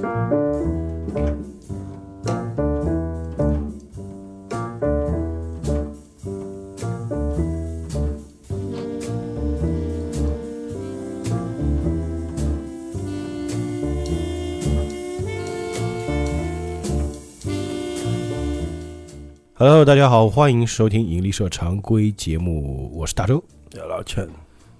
Hello，大家好，欢迎收听引力社常规节目，我是大周。老陈。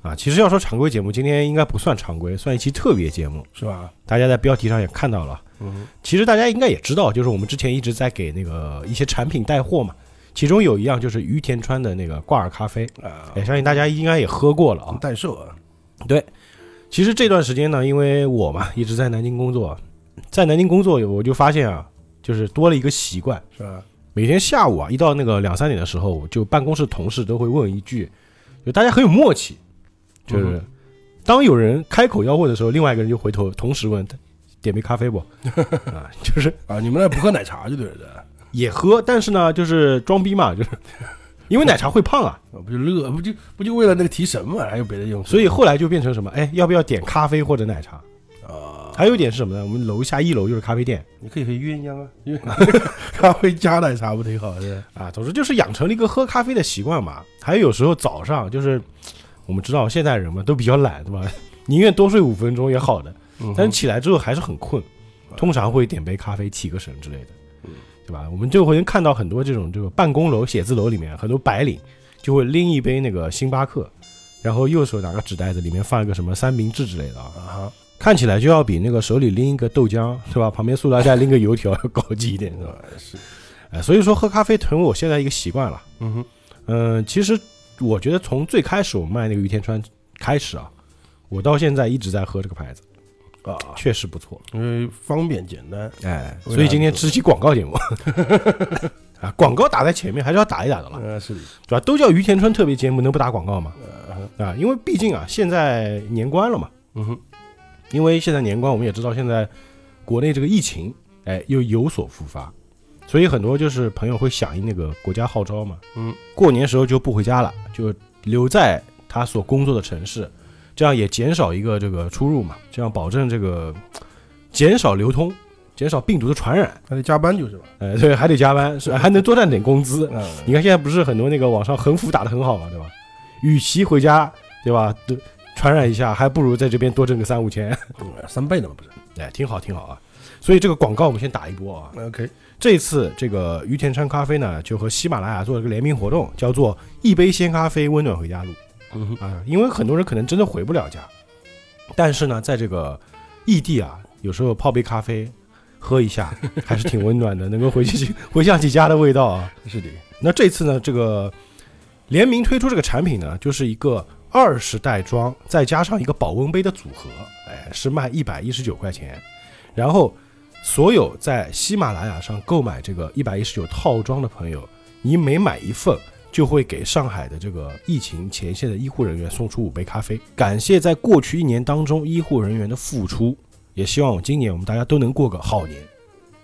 啊。其实要说常规节目，今天应该不算常规，算一期特别节目。是吧？大家在标题上也看到了，嗯，其实大家应该也知道，就是我们之前一直在给那个一些产品带货嘛，其中有一样就是于田川的那个挂耳咖啡，啊，哎，相信大家应该也喝过了啊。代售啊，对，其实这段时间呢，因为我嘛一直在南京工作，在南京工作，我就发现啊，就是多了一个习惯，是吧？每天下午啊，一到那个两三点的时候，就办公室同事都会问一句，就大家很有默契，就是嗯当有人开口要问的时候，另外一个人就回头同时问，点杯咖啡不？啊，就是啊，你们那不喝奶茶就对了的，也喝，但是呢，就是装逼嘛，就是因为奶茶会胖啊，啊 不就乐不就不就为了那个提神嘛？还有别的用处？所以后来就变成什么？哎，要不要点咖啡或者奶茶？啊，还有一点是什么呢？我们楼下一楼就是咖啡店你可以喝鸳鸯啊，因为 咖啡加奶茶不挺好的？啊，总之就是养成了一个喝咖啡的习惯嘛。还有有时候早上就是我们知道现代人嘛都比较懒，对吧？宁愿多睡五分钟也好的，嗯但是起来之后还是很困，通常会点杯咖啡提个神之类的嗯，对吧？我们就会看到很多这种这个办公楼、写字楼里面很多白领就会拎一杯那个星巴克，然后右手拿个纸袋子，里面放一个什么三明治之类的啊，看起来就要比那个手里拎一个豆浆是吧？旁边塑料袋拎个油条要高级一点，是吧？啊是，哎，所以说喝咖啡成为我现在一个习惯了。嗯哼，嗯，其实我觉得从最开始我卖那个于田川开始啊，我到现在一直在喝这个牌子，啊，确实不错。因为方便简单，哎，所以今天这期广告节目。啊，广告打在前面还是要打一打的了，啊是的，对吧？都叫于田川特别节目，能不打广告吗？啊，因为毕竟啊，现在年关了嘛，嗯哼，因为现在年关，我们也知道现在国内这个疫情，哎，又有所复发，所以很多就是朋友会响应那个国家号召嘛，嗯，过年时候就不回家了，就留在他所工作的城市，这样也减少一个这个出入嘛，这样保证这个减少流通，减少病毒的传染。还得加班就是吧？哎，对，还得加班，是还能多赚点工资。嗯，你看现在不是很多那个网上横幅打得很好嘛，对吧？与其回家，对吧，都传染一下，还不如在这边多挣个三五千。嗯三倍的嘛不是哎，挺好，挺好啊。所以这个广告我们先打一波啊。？OK，这次这个于田川咖啡呢，就和喜马拉雅做了个联名活动，叫做“一杯鲜咖啡，温暖回家路嗯”，啊。因为很多人可能真的回不了家，但是呢，在这个异地啊，有时候泡杯咖啡喝一下，还是挺温暖的，能够回去 回想起家的味道啊。是的，那这次呢，这个联名推出这个产品呢，就是一个二十袋装，再加上一个保温杯的组合，哎，是卖一百一十九块钱。然后，所有在喜马拉雅上购买这个一百一十九套装的朋友，你每买一份，就会给上海的这个疫情前线的医护人员送出五杯咖啡，感谢在过去一年当中医护人员的付出，也希望我今年我们大家都能过个好年。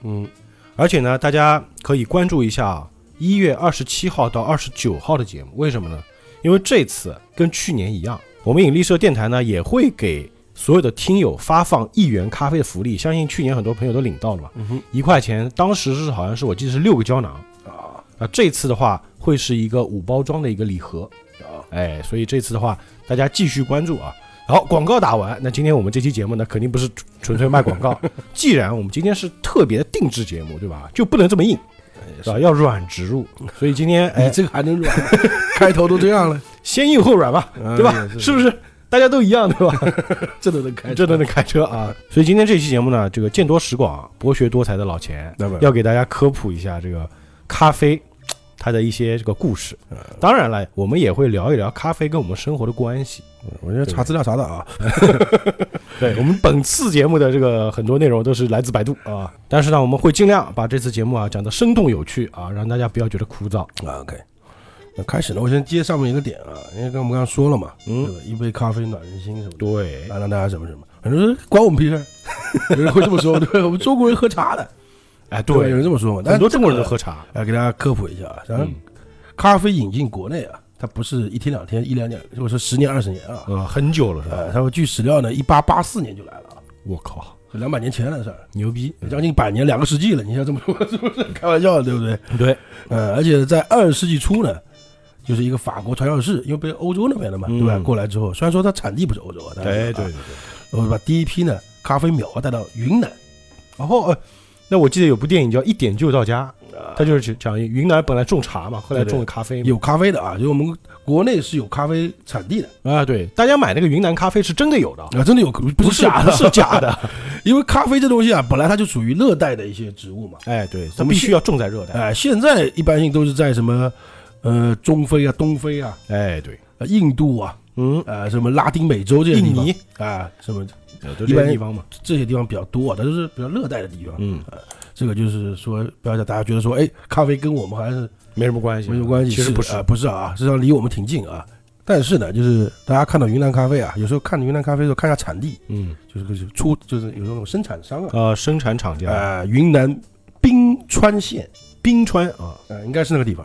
嗯，而且呢，大家可以关注一下一月二十七号到二十九号的节目。为什么呢？因为这次跟去年一样，我们引力社电台呢也会给所有的听友发放一元咖啡的福利。相信去年很多朋友都领到了吧？一块钱，当时是好像是我记得是六个胶囊啊那。这次的话会是一个五包装的一个礼盒，啊，哎，所以这次的话大家继续关注啊。好，广告打完，那今天我们这期节目呢，肯定不是纯粹卖广告。既然我们今天是特别的定制节目，对吧？就不能这么硬，是吧？要软植入。所以今天，哎你，这个还能软？开头都这样了，先硬后软吧，对吧？哎是不是？大家都一样，对吧？这都能开，这都能开车啊！所以今天这期节目呢，这个见多识广、博学多才的老钱要给大家科普一下这个咖啡 它的一些这个故事。嗯当然了，我们也会聊一聊咖啡跟我们生活的关系。我觉得查资料查的啊，对我们本次节目的这个很多内容都是来自百度啊，但是呢，我们会尽量把这次节目啊讲得生动有趣啊，让大家不要觉得枯燥。啊，OK。那开始呢，我先接上面一个点啊，因为刚我们刚刚说了嘛，嗯。对吧？一杯咖啡暖人心什么的，对，啊，让大家什么什么，很多人关我们屁事儿，有人会这么说，对，我们中国人喝茶的，哎，对吧，有，人这么说嘛，但很多中国人都喝茶。来给大家科普一下啊，然后嗯，咖啡引进国内啊，它不是一天两天、一两年，或者说十年二十年啊，呃，很久了是吧？呃，他说据史料呢，一八八四年就来了。啊，我靠，两百年前的事儿，牛逼，将近百年，两个世纪了。你像这么说，是不是？开玩笑，对不对？对，呃，而且在二十世纪初呢，就是一个法国传教士，因为被欧洲那边的嘛，嗯对吧？过来之后，虽然说它产地不是欧洲啊，但是对对啊对对。我把第一批呢咖啡苗带到云南，然后呃，那我记得有部电影叫《一点就到家》，它就是讲云南本来种茶嘛，后来种了咖啡嘛。有咖啡的啊，就我们国内是有咖啡产地的啊，对，大家买那个云南咖啡是真的有的，啊，真的有，不不是假的，不是假的。因为咖啡这东西啊，本来它就属于热带的一些植物嘛，哎，对，它必须要种在热带。哎、现在一般性都是在什么呃中非啊、东非啊、哎，对，呃印度啊、嗯，呃什么拉丁美洲这些地方印尼啊，什么都这些地方嘛。这些地方比较多啊，它都是比较热带的地方。嗯，这个就是说，不要让大家觉得说，哎，咖啡跟我们好像是没什么关系，没什么关系。其实不是啊、不是啊，实际上离我们挺近啊。但是呢，就是大家看到云南咖啡啊，有时候看云南咖啡的时候看一下产地，嗯，就是就是出就是有那种生产商啊，呃，生产厂家呃，云南冰川县，冰川啊，呃，应该是那个地方，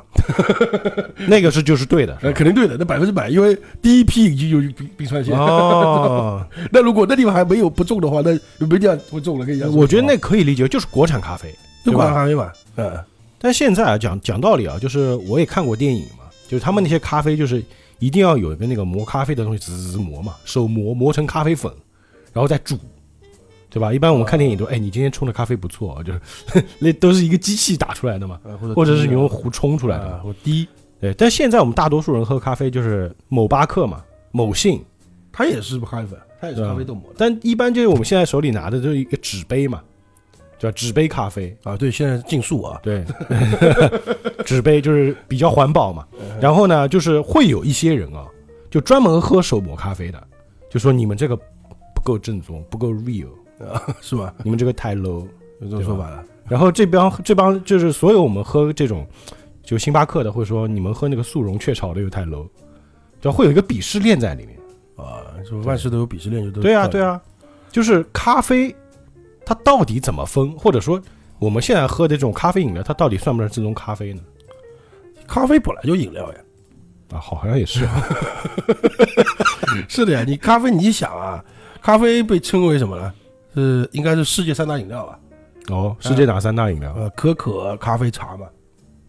那个是就是对的。呃，肯定对的，那百分之百，因为第一批已经有冰冰川县。哦，那如果那地方还没有不种的话，那没地方不种了，跟你讲。我觉得那可以理解，就是国产咖啡。就国产咖啡嘛，嗯，但现在啊，讲讲道理啊，就是我也看过电影嘛，就是他们那些咖啡就是一定要有一个那个磨咖啡的东西，滋滋滋磨嘛，手磨磨成咖啡粉，然后再煮，对吧？一般我们看电影都，哎，你今天冲的咖啡不错啊，就是那都是一个机器打出来的嘛，呃或者或者是你用壶冲出来的啊嘛。，我滴，对，但现在我们大多数人喝咖啡就是某巴克嘛，某信，它也是咖啡粉，它也是咖啡豆磨的但一般就是我们现在手里拿的就是一个纸杯嘛，叫？纸杯咖啡，啊。对，现在是竞速啊，对，纸杯就是比较环保嘛。然后呢，就是会有一些人啊，就专门喝手磨咖啡的，就说你们这个不够正宗，不够 real，啊，是吧？你们这个太 low。有这种说法了。然后这帮这帮就是所有我们喝这种就星巴克的，会说你们喝那个速溶雀巢的又太 low，就会有一个鄙视链在里面。啊，就万事都有鄙视链，就都对啊，对，啊，就是咖啡，它到底怎么分，或者说我们现在喝的这种咖啡饮料，它到底算不算正宗咖啡呢？咖啡本来就饮料呀，啊，好像也是啊。是的呀。你咖啡，你想啊，咖啡被称为什么呢？是应该是世界三大饮料吧，哦，世界哪三大饮料呃，可可、咖啡、茶嘛。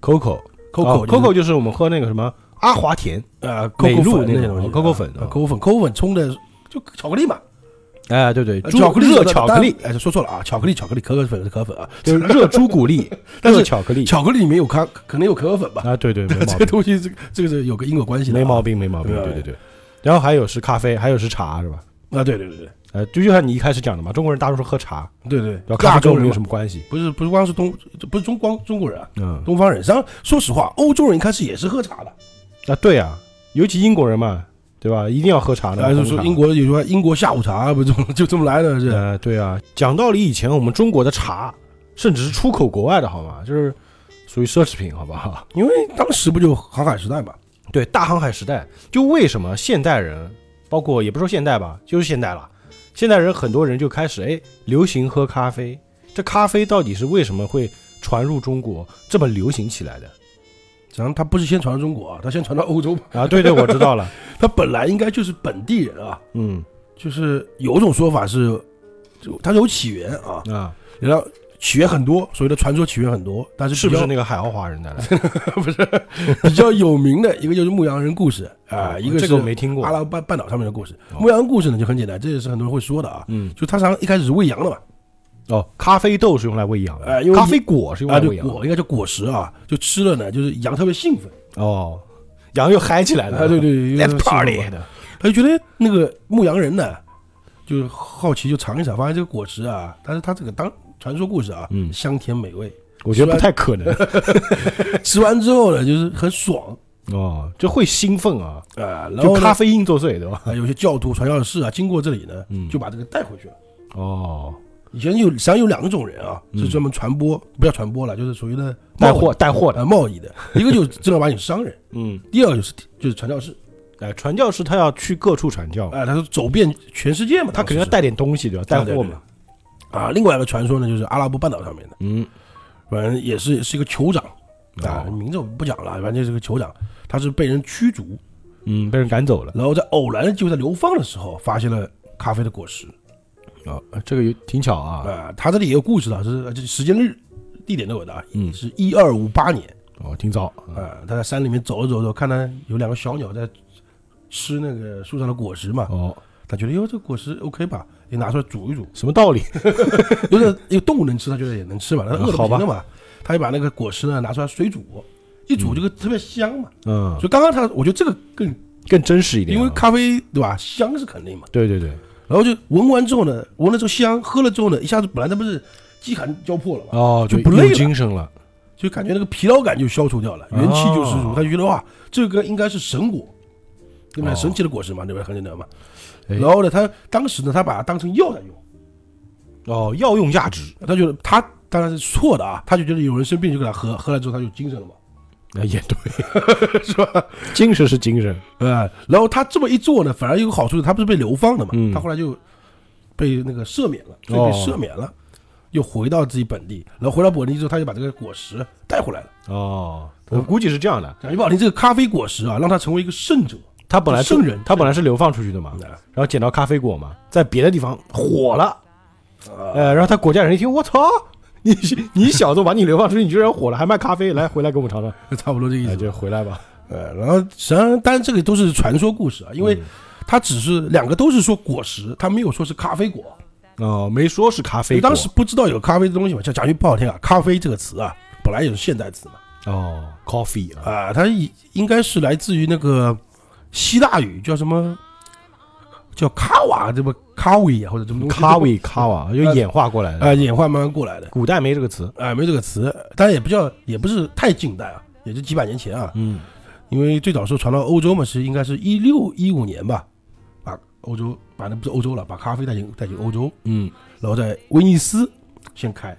？Coco。Coco 哦 Coco 就是我们喝那个什么阿华田，呃美，Coco 露那种粉那种东西，Coco 粉啊啊，Coco 粉，Coco 粉冲的就巧克力嘛，哎，对对，巧克力热巧克力，，哎，说错了啊，巧克力，巧克力，可可粉是可可粉啊，就是 热朱古力，但是巧克力巧克力里面有咖，可能有可可粉吧？啊，对对，这个，东西，这个这个是有个因果关系的啊，没毛病，没毛病，对对对对。然后还有是咖啡，还有是茶，是吧？啊，对对对对呃，就就像你一开始讲的嘛，中国人大多数喝茶，对对对吧？咖啡跟我们有亚洲人嘛什么关系？不是不是光是东，不是中光中国人啊，嗯，东方人。实际上，说实话，欧洲人一开始也是喝茶的。啊，对啊，尤其英国人嘛，对吧？一定要喝茶的。还是说英国有句话，英国下午茶不就就这么来的？是呃，对啊，讲道理，以前我们中国的茶，甚至是出口国外的，好吗？就是属于奢侈品，好不好？因为当时不就航海时代嘛？对，大航海时代，就为什么现代人，包括也不说现代吧，就是现代了，现代人很多人就开始哎流行喝咖啡。这咖啡到底是为什么会传入中国这么流行起来的？实际上，他不是先传到中国啊，他先传到欧洲。啊，对对，我知道了，他本来应该就是本地人啊，嗯就是有一种说法是，就它有起源啊，啊，然后起源很多，所谓的传说起源很多，但是是不是那个海奥华人带来的？比较有名的一个就是牧羊人故事啊，一个是这个我没听过阿。拉伯半半岛上面的故事。哦牧羊人故事呢就很简单，这也是很多人会说的啊，嗯，就他常一开始是喂羊的嘛，哦，咖啡豆是用来喂羊的，哎因为咖啡果是用来喂羊的。果应该叫果实啊，就吃了呢，就是羊特别兴奋，哦，羊又嗨起来了。啊，对对对 Let's party 嘛他就觉得那个牧羊人呢，就是好奇就尝一尝，发现这个果实啊，但是他这个当传说故事啊，嗯。香甜美味，我觉得不太可能。吃完之后呢，就是很爽。哦，就会兴奋啊，啊，然就咖啡因作祟，对吧？啊，有些教徒传教士啊，经过这里呢，嗯。就把这个带回去了。哦，以前有实际上有两种人啊，嗯。是专门传播，不要传播了，就是属于的带货带货的。啊贸易的，一个就是正儿八经商人，嗯，第二个就是就是传教士，哎，传教士他要去各处传教，哎，他说走遍全世界嘛，他肯定要带点东西，对吧？带货嘛。是啊。另外一个传说呢，就是阿拉伯半岛上面的，嗯，反正也是是一个酋长啊，哦名字我不讲了，反正就是个酋长，他是被人驱逐，嗯，被人赶走了。然后在偶然的机会在流放的时候，发现了咖啡的果实，啊，这个也挺巧啊。啊，他这里也有故事的，是这时间日、地点都有的啊。嗯是一二五八年哦，挺早啊。啊，他在山里面走着走着，看到有两个小鸟在吃那个树上的果实嘛，哦，他觉得哟这个果实 OK 吧，也拿出来煮一煮，什么道理？有 点有动物能吃，它觉得也能吃嘛，他饿的好吧不行了嘛，它就把那个果实呢拿出来水煮，一煮这个特别香嘛。嗯，所以刚刚它我觉得这个更，更真实一点啊。因为咖啡对吧，香是肯定嘛。对对对，然后就闻完之后呢，闻了之后香，喝了之后呢，一下子本来他不是饥寒交迫了嘛，哦，就不累了精神了。就感觉那个疲劳感就消除掉了，元气就十足。哦他就觉得哇，这个应该是神果，对不对？哦神奇的果实嘛，对不对？很简单嘛。哎然后呢，他当时呢，他把它当成药在用，哦，药用价值他觉得他当然是错的啊，他就觉得有人生病就给他喝，喝了之后他就精神了嘛，那，也对，是吧？精神是精神。呃，然后他这么一做呢，反而有个好处，他不是被流放的嘛，嗯他后来就被那个赦免了，所以赦免了，又回到自己本地，然后回到本地之后，他就把这个果实带回来了。哦，我估计是这样的。讲句不好听，这个咖啡果实啊，让他成为一个圣者，他本来是圣人他本来是流放出去的嘛，啊然后捡到咖啡果嘛，在别的地方火了，啊呃，然后他国家人一听，我操，你你小子把你流放出去，你居然火了，还卖咖啡，来回来给我们尝尝，差不多这意哎，思。就回来吧。呃，然后实际上，当然这个都是传说故事啊，因为嗯它只是两个都是说果实，他没有说是咖啡果。哦，没说是咖啡当时不知道有咖啡这东西嘛，讲讲句不好听啊，咖啡这个词啊，本来也是现代词嘛，哦，coffee 啊，啊，它应应该是来自于那个希腊语叫什么，叫卡瓦，这不卡维啊，或者什么东西。咖位咖瓦就演化过来的，啊，演化慢慢过来的，古代没这个词。啊，没这个词，当然也不叫，也不是太近代啊，也就几百年前啊，嗯，因为最早时候传到欧洲嘛，是应该是一六一五年吧，把欧洲把那不是欧洲了，把咖啡带进带进欧洲，嗯，然后在威尼斯先开，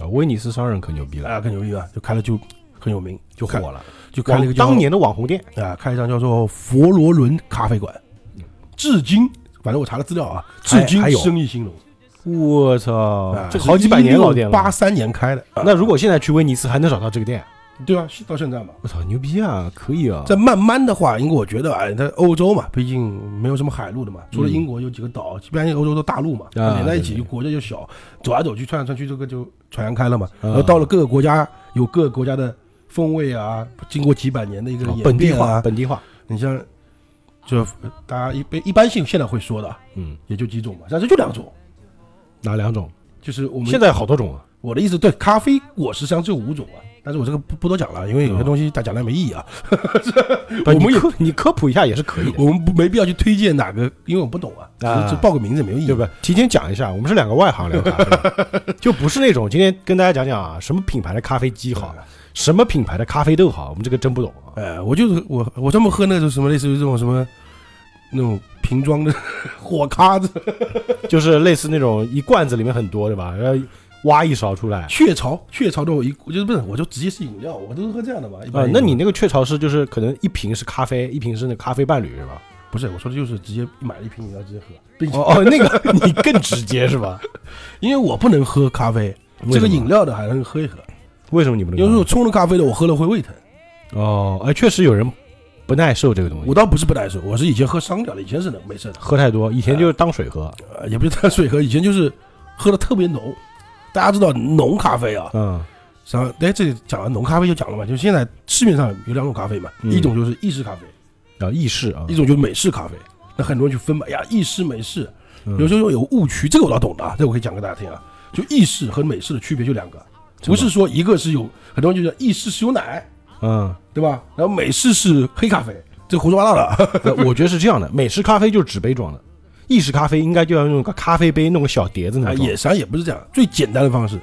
啊，威尼斯商人可牛逼了，啊，可牛逼了，就开了就很有名，就火了，就开了一个当年的网红店。啊，开一张叫做佛罗伦咖啡馆，至今反正我查了资料啊，至今还有生意兴隆，我操啊，这好几百年老店了。八三年开的，啊那如果现在去威尼斯还能找到这个店，对啊，到现在嘛。我操，牛逼啊，可以啊。再慢慢的话，因为我觉得哎，在欧洲嘛，毕竟没有什么海路的嘛，除了嗯英国有几个岛，基本上欧洲都大陆嘛，啊连在一起，对对国家就小，走来走去，窜来窜去，这个就传扬开了嘛。啊然后到了各个国家，有各个国家的风味啊，经过几百年的一个哦演本地化，变啊，本地化。你像就大家一般一般性现在会说的，嗯，也就几种嘛，但是就两种，哪两种？就是我们现在好多种啊。我的意思，对，咖啡果实际上只有五种啊，但是我这个不不多讲了，因为有些东西大家讲来没意义啊。不我们科你科普一下也是可以的，我们不没必要去推荐哪个，因为我不懂啊，只啊是只报个名字没有意义，对不对？提前讲一下，我们是两个外行聊咖啡，就不是那种今天跟大家讲讲啊，什么品牌的咖啡机好，什么品牌的咖啡豆好，我们这个真不懂啊。哎，我就是我我专门喝那种什么类似于这种什么那种瓶装的 火咖子，就是类似那种一罐子里面很多，对吧？然后挖一勺出来。雀巢雀巢的我一我就是不是我就直接是饮料，我都是喝这样的吧。一般啊，那你那个雀巢是就是可能一瓶是咖啡，一瓶是那咖啡伴侣是吧？不是我说的就是直接买了一瓶饮料直接喝，并且哦哦，那个 你更直接是吧？因为我不能喝咖啡，为什么这个饮料的还能喝一喝，为什么你不能喝？因为我冲了咖啡的我喝了会胃疼。哦，哎，确实有人不耐受这个东西，我倒不是不耐受，我是以前喝伤掉了，以前是能没事的，喝太多，以前就是当水喝。呃，也不是当水喝，以前就是喝的特别浓。大家知道浓咖啡啊，嗯然后哎，这里讲了浓咖啡就讲了嘛，就现在市面上有两种咖啡嘛，嗯一种就是意式咖啡，啊，意式啊一，种就是美式咖啡。那很多人去分嘛，哎呀，意式、美式，嗯有时候有误区，这个我倒懂的啊，这个我可以讲给大家听啊。就意式和美式的区别就两个，不是说一个是有很多人就叫意式是有奶，嗯，对吧？然后美式是黑咖啡，这胡说八道的。呃我觉得是这样的，美式咖啡就是纸杯装的，意式咖啡应该就要用个咖啡杯弄个小碟子那啊，种装。也实际上也不是这样，最简单的方式，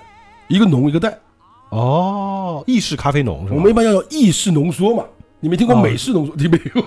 一个浓一个淡。哦，意式咖啡浓是吧？我们一般叫意式浓缩嘛，你没听过哦美式浓缩，听没有？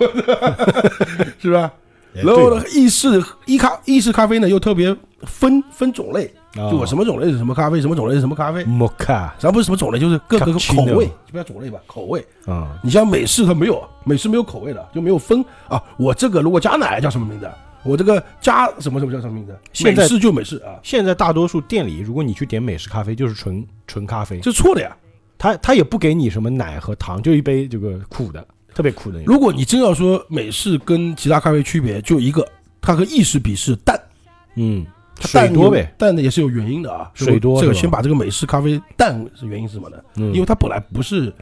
是吧？哎然后呢，意式意咖意式咖啡呢又特别分分种类，哦就我什么种类是什么咖啡，什么种类是什么咖啡，摩卡咱不是什么种类，就是各个口味，就不叫种类吧，口味。啊，你像美式它没有，美式没有口味的，就没有分啊。我这个如果加奶叫什么名字？我这个加什么什么叫什么名字？现在美式就美式啊，现在大多数店里，如果你去点美式咖啡，就是纯纯咖啡，这是错的呀。他他也不给你什么奶和糖，就一杯这个苦的，特别苦的。如果你真要说美式跟其他咖啡区别，就一个，它和意式比是淡。嗯，水多呗，淡的也是有原因的啊。水多这个先把这个美式咖啡淡是原因是什么呢？嗯因为它本来不是，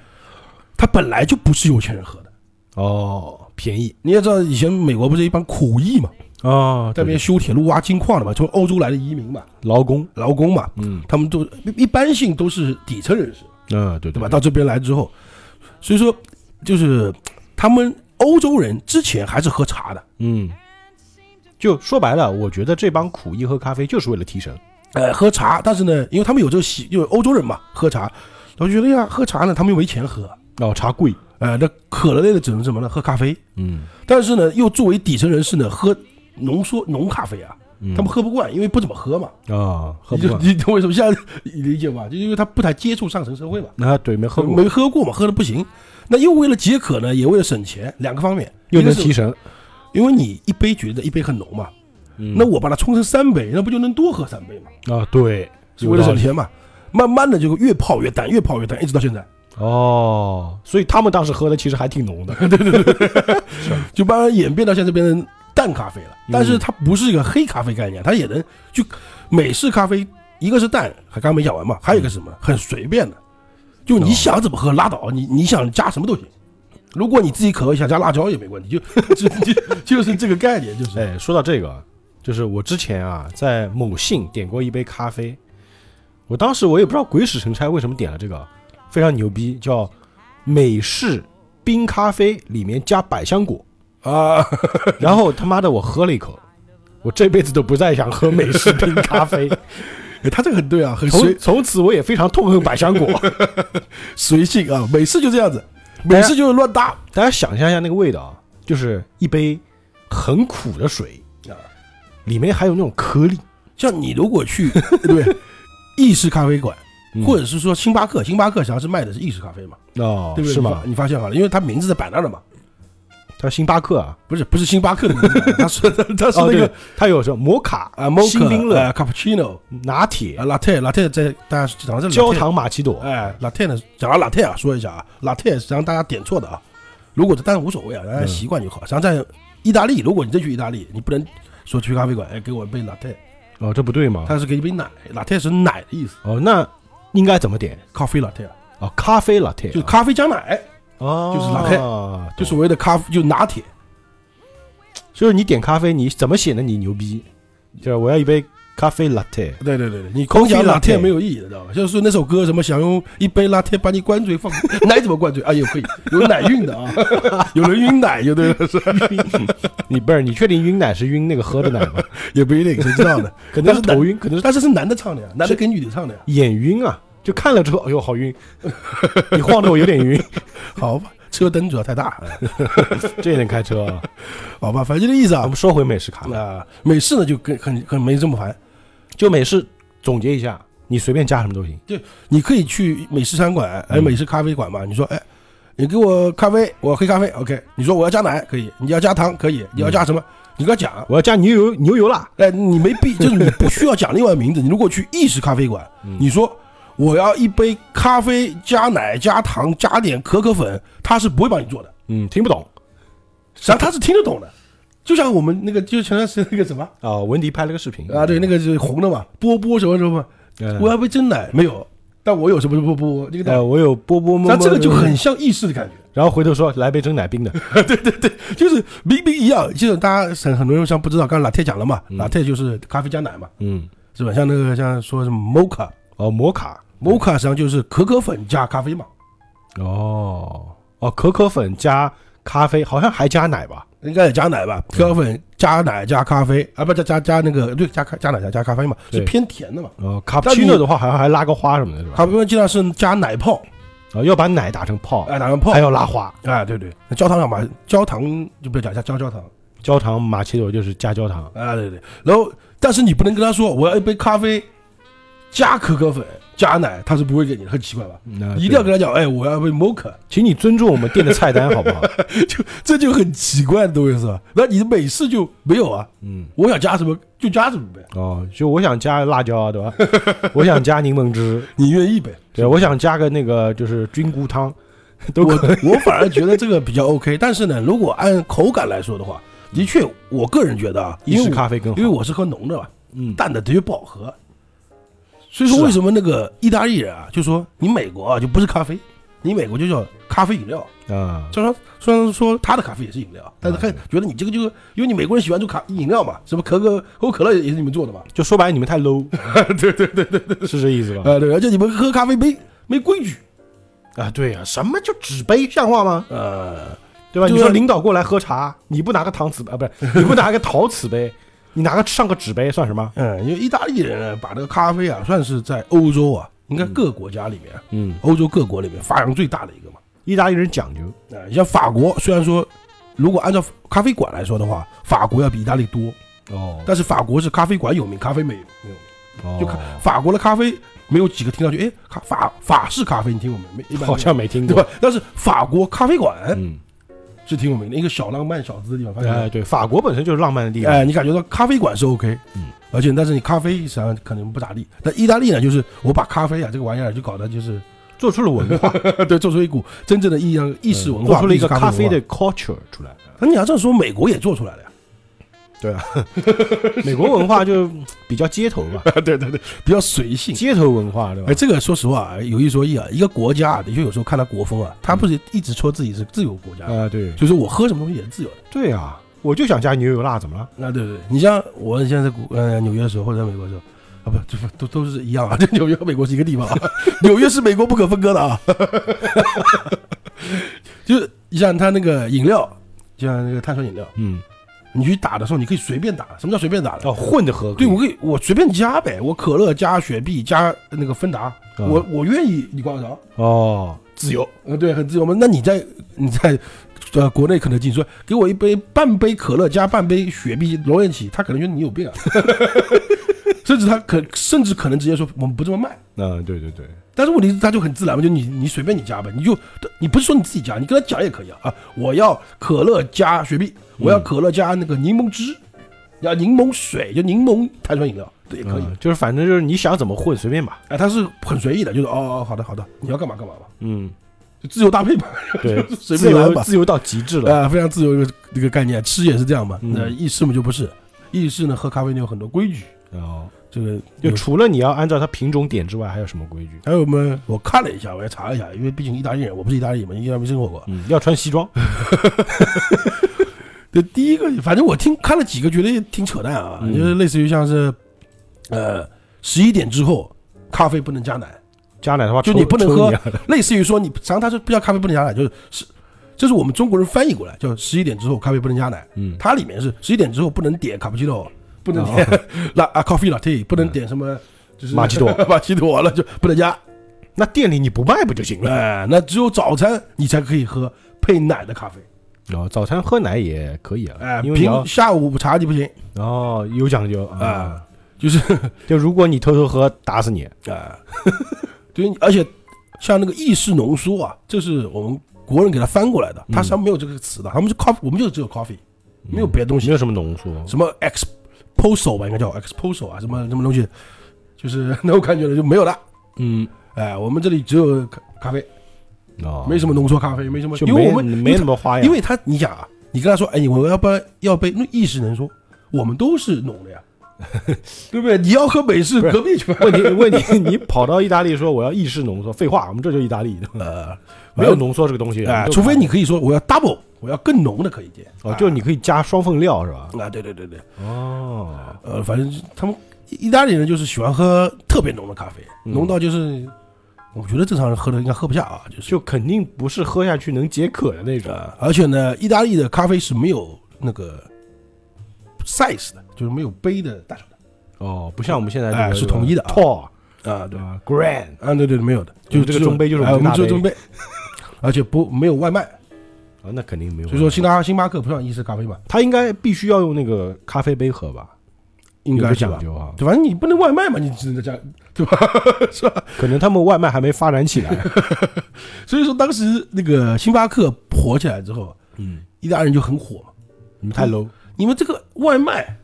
它本来就不是有钱人喝的。哦便宜你也知道，以前美国不是一帮苦役嘛，哦，在那边修铁路、挖金矿的嘛，从欧洲来的移民嘛，劳工，劳工嘛，嗯他们都一一般性都是底层人士，嗯对对吧？？到这边来之后，所以说就是他们欧洲人之前还是喝茶的，嗯，就说白了，我觉得这帮苦役喝咖啡就是为了提神。呃，喝茶，但是呢，因为他们有这个习，就是欧洲人嘛，喝茶，我觉得呀，喝茶呢，他们又没钱喝，哦，茶贵，呃，那渴了累的只能什么呢？喝咖啡。嗯，但是呢，又作为底层人士呢，喝浓缩浓咖啡啊，嗯他们喝不惯，因为不怎么喝嘛。啊喝不惯你懂为什么？现在你理解吧？就因为他不太接触上层社会嘛，啊，对，没喝过，没喝过嘛，喝的不行。那又为了解渴呢，也为了省钱，两个方面，又能提神。因为你一杯觉得一杯很浓嘛，嗯那我把它冲成三杯，那不就能多喝三杯吗？啊，对，是为了省钱嘛。慢慢的就越泡越淡，越泡越淡，一直到现在，哦，所以他们当时喝的其实还挺浓的。对对对就慢慢演变到现在变成淡咖啡了。嗯但是它不是一个黑咖啡概念，它也能就美式咖啡，一个是淡，还刚没讲完嘛，还有一个是什么？很随便的，就你想怎么喝拉倒，你你想加什么都行。如果你自己口味想加辣椒也没问题，就 就就就是这个概念，就是哎，说到这个，就是我之前啊在某信点过一杯咖啡，我当时我也不知道鬼使神差为什么点了这个，非常牛逼，叫美式冰咖啡，里面加百香果。啊，然后他妈的我喝了一口，我这辈子都不再想喝美式冰咖啡。哎他这个很对啊，很从随从此我也非常痛恨百香果。随性啊，美式就这样子，美式就是乱搭大家想象一下那个味道啊，就是一杯很苦的水，啊。里面还有那种颗粒，像你如果去 对意式咖啡馆，嗯或者是说星巴克，星巴克实际上是卖的是意式咖啡嘛，哦，对不对？是吗？你发现好了，因为它名字在摆那儿的嘛，它星巴克啊，不是不是星巴克的名字，它是它是哦，对那个，他有什么摩卡啊，mocha 新冰乐、呃，cappuccino 拿铁。啊、、latte latte 在大家讲到这里焦糖玛奇朵，哎，latte 呢，讲到 latte 啊，说一下啊，latte 实际上大家点错的啊，如果但是无所谓啊，大家嗯。习惯就好。实际上在意大利，如果你真去意大利，你不能说去咖啡馆，哎，给我一杯 latte，哦，这不对吗？它是给一杯奶，latte 是奶的意思。哦，那应该怎么点？，coffee latte 啊，哦，咖啡 latte，就是咖啡加奶，哦，就是 latte，就懂所谓的咖啡，就拿铁。就是你点咖啡，你怎么显得你牛逼？就是我要一杯咖啡 latte，对对对对，你空讲 Coffee latte latte 没有意义的，知道吧？就是说那首歌什么想用一杯 latte 把你灌醉，放 奶怎么灌醉啊？也可以有奶晕的啊，有人晕奶就对了，是吧？你不是你确定晕奶是晕那个喝的奶吗？也不一定，谁知道呢？可能是头晕，可能是但是是男的唱的呀，男的给女的唱的呀。眼晕啊，就看了之后，哎呦好晕，你晃得我有点晕，好吧，车灯主要太大，这也能开车啊？好吧，反正就这意思啊。我们说回美式咖啡，啊，美式呢就跟很很没这么烦，就美式总结一下，你随便加什么都行。你可以去美式餐馆，哎，嗯美式咖啡馆嘛，你说，哎，你给我咖啡，我黑咖啡，OK。你说我要加奶，可以；你要加糖，可以；你要加什么，你给我讲。我要加牛油牛油啦，哎，你没必，就是你不需要讲另外名字。你如果去意式咖啡馆，嗯你说我要一杯咖啡加奶加糖加点可可粉，他是不会帮你做的。嗯，听不懂。实际上他是听得懂的，就像我们那个，就前段时间那个什么？啊。文迪拍了个视频。啊，对，那个是红的嘛，波波什么什么，呃我要杯真奶没有，但我有什么波波这个呃，奶，我有波波摸摸，那这个就很像意式的感觉。然后回头说来杯真奶冰的，对对对。就是明明一样，就是大家很很多人像不知道，刚才 latte 讲了嘛、嗯。l a t t e 就是咖啡加奶嘛，嗯，是吧？像那个像说什么 mocha，mocha 哦，摩卡，实际上就是可可粉加咖啡嘛，哦哦，可可粉加咖啡，好像还加奶吧？应该也加奶吧？可可粉加奶加咖啡。啊，不加加加那个对加咖加奶加加咖啡嘛，是偏甜的嘛。哦，卡布奇诺的话好像还拉个花什么的，是吧？咖啡经常是加奶泡，啊，要把奶打成泡，哎，打成泡。还，要拉花，哎，对对，那焦糖要嘛，焦糖就不要讲加焦焦糖，焦糖马奇朵就是加焦糖，啊，对对，然后但是你不能跟他说我要一杯咖啡加可可粉加奶，他是不会给你的，很奇怪吧？那一定要跟他讲，哎，我要杯 mocha，请你尊重我们店的菜单好不好？就这就很奇怪的东西是吧？那你的美式就没有啊？嗯，我想加什么就加什么呗，哦，就我想加辣椒，对吧？我想加柠檬汁，你愿意呗？对，我想加个那个就是菌菇汤，都我可以。我反而觉得这个比较 OK，但是呢，如果按口感来说的话，的确，我个人觉得啊，意因为我式咖啡更好，因为我是喝浓的嘛，嗯，淡的的确不好喝。所以说，为什么那个意大利人啊，就说你美国啊就不是咖啡，你美国就叫咖啡饮料。啊，虽然说虽然说他的咖啡也是饮料，但是他啊觉得你这个就是因为你美国人喜欢做咖饮料嘛，什么可可可口可乐也是你们做的嘛，就说白了，你们太 low，对对对对对，是这意思吧？呃对，而且你们喝咖啡杯没规矩，啊，对呀、什么叫纸杯，像话吗？呃，对吧？你说领导过来喝茶，你不拿个搪瓷杯啊，不是，你不拿个陶瓷杯，你拿个上个纸杯算什么？嗯，因为意大利人呢把这个咖啡啊算是在欧洲啊，应该各国家里面，嗯，欧洲各国里面发扬最大的一个嘛。意大利人讲究，啊、像法国，虽然说如果按照咖啡馆来说的话，法国要比意大利多，哦，但是法国是咖啡馆有名，咖啡没有没有名。就看哦法国的咖啡，没有几个听上去，哎，咖法法式咖啡你听过没？没，一般好像没听过对吧，？但是法国咖啡馆嗯，是挺有名的，一个小浪漫小资的地方。哎，对，法国本身就是浪漫的地方，哎，你感觉到咖啡馆是 OK，嗯，而且但是你咖啡实际上可能不咋地。但意大利呢，就是我把咖啡啊这个玩意儿就搞得就是，做出了文化，对，做出一股真正的意意识文化，做出了一个咖啡的。culture 出来。那你要这么说，美国也做出来了呀？对啊，美国文化就比较街头嘛，对对对，比较随性。街头文化对吧哎，？这个说实话啊，有一说一啊，一个国家啊的确有时候看他国风啊，他不是一直说自己是自由国家，啊，对就是我喝什么东西也是自由的。对啊，我就想加牛油辣，怎么了？那，对对，你像我现在在国呃纽约的时候，或者在美国的时候，啊不，这不都都是一样啊，这纽约和美国是一个地方啊，纽约是美国不可分割的啊。就是你像他那个饮料，就像那个碳酸饮料，嗯，你去打的时候，你可以随便打。什么叫随便打的？哦，混着喝，对，我可以我随便加呗，我可乐加雪碧加那个芬达，嗯我我愿意你管我啥？哦，自由，呃，对，很自由嘛。那你在你在呃国内肯德基你说给我一杯半杯可乐加半杯雪碧揉在一起，他可能觉得你有病啊，甚至他可甚至可能直接说我们不这么卖。嗯，对对对，但是问题是他就很自然嘛，就你你随便你加呗，你就你不是说你自己加，你跟他讲也可以啊啊，我要可乐加雪碧，我要可乐加那个柠檬汁，要柠檬水，就柠檬碳酸饮料，对也可以。嗯就是反正就是你想怎么混随便吧，哎，他是很随意的，就是哦哦好的好的，你要干嘛干嘛吧，嗯，就自由搭配吧，对，随自便来吧。由自由到极致了，啊，非常自由一个一个概念，吃也是这样嘛。嗯那意式嘛就不是，意式呢喝咖啡呢有很多规矩，哦，这个就除了你要按照它品种点之外，还有什么规矩？还有么？我看了一下，我也查了一下，因为毕竟意大利人，我不是意大利人嘛，意大利没生活过。嗯，要穿西装，这第一个，反正我听看了几个，觉得挺扯淡啊，嗯就是类似于像是，呃，十一点之后咖啡不能加奶，加奶的话就你不能喝 类似于说你，实际上他是不叫咖啡不能加奶，就是是，这是我们中国人翻译过来，叫十一点之后咖啡不能加奶。嗯，它里面是十一点之后不能点卡布奇诺，不能点 拉啊 coffee latte，不能点什么就是玛奇朵 玛奇朵了就不能加。那店里你不卖不就行了？哎，那只有早餐你才可以喝配奶的咖啡。哦，早餐喝奶也可以啊，哎，因为你要平下午茶你不行哦有讲究啊，啊，就是就如果你偷偷喝，打死你。啊，对，而且像那个意式浓缩啊，这是我们国人给它翻过来的，它嗯上没有这个词的，他们是 coffee，我们就只有 coffee，没有别的东西没，有什么浓缩，什么 exposo 吧，应该叫 exposo 啊，什么什么东西，就是 那种感觉的就没有了。嗯，哎，我们这里只有咖咖啡，哦，没什么浓缩咖啡，没什么，就因为我们没什么花样，因为他你想啊，你跟他说，哎，我要不要要杯那意式能说，我们都是浓的呀，对不对？你要喝美式，隔壁去吧。问题问题，你跑到意大利说我要意式浓缩，废话，我们这就意大利，呃，没有浓缩这个东西，哎，都除非你可以说我要 double，我要更浓的可以点。哦，就你可以加双份料是吧？啊，对对对对，哦，呃，反正他们意大利人就是喜欢喝特别浓的咖啡，嗯浓到就是我觉得正常人喝的应该喝不下啊，就是就肯定不是喝下去能解渴的那种。啊，而且呢，意大利的咖啡是没有那个 size 的，就是没有杯的大小的哦，不像我们现在这哎个是统一的啊 tall 的啊，对吧，grand 啊，对对，没有的，就是这个中杯就是我们只有中杯，而且不没有外卖，啊，那肯定没有。所以说星巴星巴克不算意式咖啡嘛，他应该必须要用那个咖啡杯喝吧？应该？讲究啊，对，反正你不能外卖嘛，你只能在家，对吧？是吧？可能他们外卖还没发展起来。所以说当时那个星巴克火起来之后，嗯，意大利人就很火嘛，你们太 low，你们这个外卖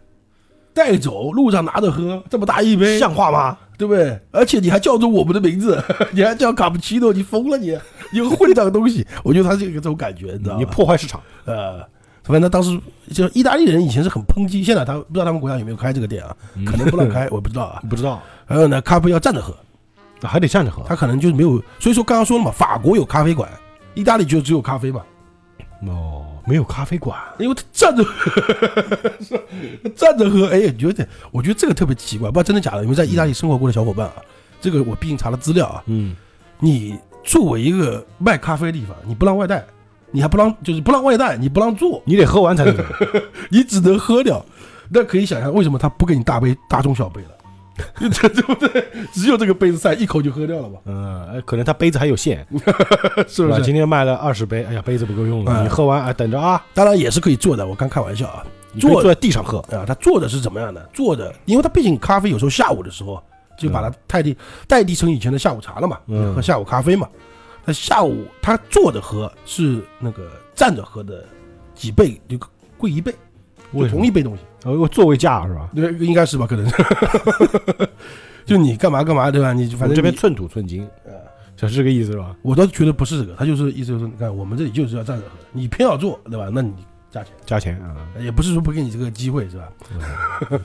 带走，路上拿着喝，这么大一杯，像话吗？对不对？而且你还叫着我们的名字，你还叫卡布奇诺，你疯了 你！你个混账东西！我觉得他是有这种感觉，你知道吗？你破坏市场。呃，反正当时就意大利人以前是很抨击，现在他不知道他们国家有没有开这个店啊，可能不让开，我不知道啊。不知道，还有呢，咖啡要站着喝，啊还得站着喝。他可能就是没有，所以说刚刚说了嘛，法国有咖啡馆，意大利就只有咖啡嘛，哦，没有咖啡馆，因为他站着。站着喝，哎，有点，我觉得这个特别奇怪，不知道真的假的。因为在意大利生活过的小伙伴啊，这个我毕竟查了资料啊，嗯，你作为一个卖咖啡的地方，你不让外带，你还不让就是不让外带，你不让做，你得喝完才能走。你只能喝掉。那可以想象为什么他不给你大杯、大中小杯了，对对不对？只有这个杯子塞，一口就喝掉了吧，嗯，可能他杯子还有限，是不是？今天卖了二十杯，哎呀，杯子不够用了，你喝完啊，等着啊，当然也是可以坐的，我刚开玩笑啊。坐坐在地上喝。啊，他坐的是怎么样的？坐的，因为他毕竟咖啡有时候下午的时候就把它代替代替成以前的下午茶了嘛，嗯喝下午咖啡嘛。他下午他坐着喝是那个站着喝的几倍就贵一倍，就为什么同一杯东西，呃，我座位价是吧？对，应该是吧？可能是，就你干嘛干嘛对吧？你反正这边寸土寸金，呃就是这个意思是吧？我倒觉得不是这个，他就是意思就是，你看我们这里就是要站着喝，你偏要坐对吧？那你加钱，加钱啊，也不是说不给你这个机会是吧？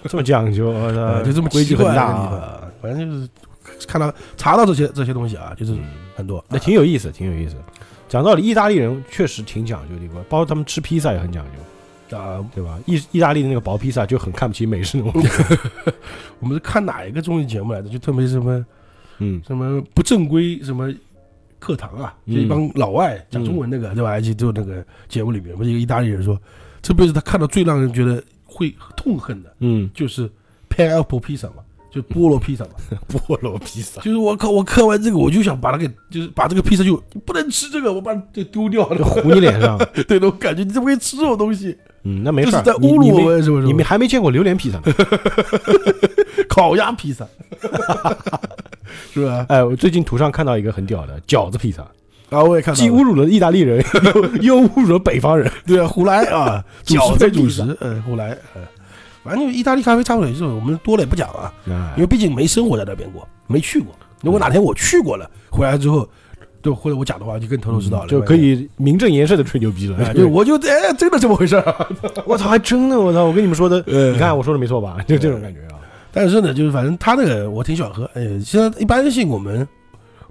这么讲究，就这么规矩很大反正就是看到查到这些这些东西啊，就是嗯很多。那挺有意思，挺有意思。讲道理，意大利人确实挺讲究的包括他们吃披萨也很讲究，啊，对吧？意意大利的那个薄披萨就很看不起美式那种。我们是看哪一个综艺节目来的？就特别什么嗯，什么不正规什么课堂啊，就嗯一帮老外讲中文那个，对吧？就就那个节目里面，不是一个意大利人说，这辈子他看到最让人觉得会痛恨的，嗯，就是 pineapple pizza 嘛，就菠萝披萨嘛。菠萝披萨，就是我靠，我看完这个，我就想把它给，就是把这个披萨就不能吃这个，我把它就丢掉了。糊你脸上。对，那种感觉，你怎么可以吃这种东西？嗯，那没事在侮辱是不是？你们还没见过榴莲披萨呢。烤鸭披萨，是吧？哎，我最近图上看到一个很屌的饺子披萨，啊，我也看到了，既侮辱了意大利人，又 又侮辱了北方人。对啊，胡来啊，饺子主食嗯，胡来，嗯，反正就意大利咖啡差不多也是，我们多了也不讲啊，哎因为毕竟没生活在那边过，没去过。如果哪天我去过了，回来之后，对，或者我讲的话就更头头是道了，就可以名正言顺的吹牛逼了。哎，就 我就哎，真的这么回事儿啊。我操，还真的，我操！我跟你们说的，呃你看我说的没错吧？就这种感觉啊。但是呢，就是反正他那个我挺喜欢喝。哎，现在一般性我们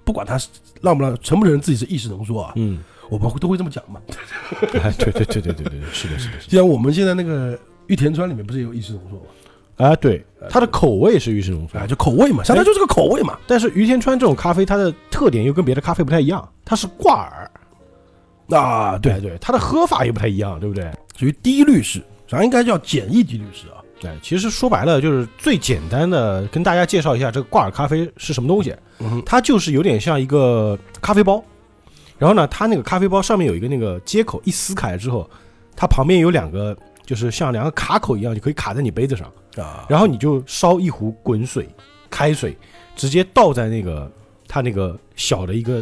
不管他是让不让承不承认自己是意式浓缩啊，嗯，我们会都会这么讲嘛。哎，对对对对对对对，是的，是的，像我们现在那个玉田川里面不是有意式浓缩吗？啊，对，它的口味是玉石浓缩啊，，就口味嘛，相当于就是个口味嘛。但是于田川这种咖啡，它的特点又跟别的咖啡不太一样，它是挂耳。啊，对，对对，它的喝法也不太一样，对不对？属于低滤式，咱应该叫简易低滤式啊。对，其实说白了就是最简单的，跟大家介绍一下这个挂耳咖啡是什么东西。嗯，它就是有点像一个咖啡包，然后呢，它那个咖啡包上面有一个那个接口，一撕开之后，它旁边有两个，就是像两个卡口一样，就可以卡在你杯子上，啊，然后你就烧一壶滚水，开水，直接倒在那个它那个小的一个，